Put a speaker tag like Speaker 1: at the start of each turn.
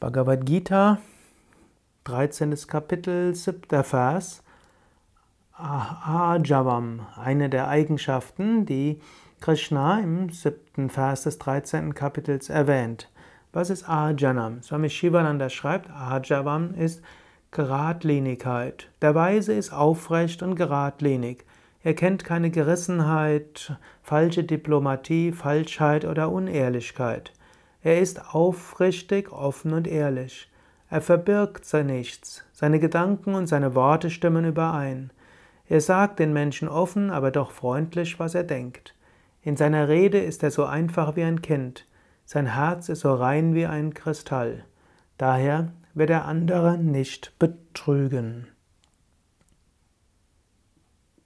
Speaker 1: Bhagavad Gita, 13. Kapitel, 7. Vers. Ajavam, eine der Eigenschaften, die Krishna im 7. Vers des 13. Kapitels erwähnt. Was ist Ajanam? Swami Shivananda schreibt, Ajavam ist Geradlinigkeit. Der Weise ist aufrecht und geradlinig. Er kennt keine Gerissenheit, falsche Diplomatie, Falschheit oder Unehrlichkeit. Er ist aufrichtig, offen und ehrlich. Er verbirgt sein Nichts. Seine Gedanken und seine Worte stimmen überein. Er sagt den Menschen offen, aber doch freundlich, was er denkt. In seiner Rede ist er so einfach wie ein Kind. Sein Herz ist so rein wie ein Kristall. Daher wird er andere nicht betrügen.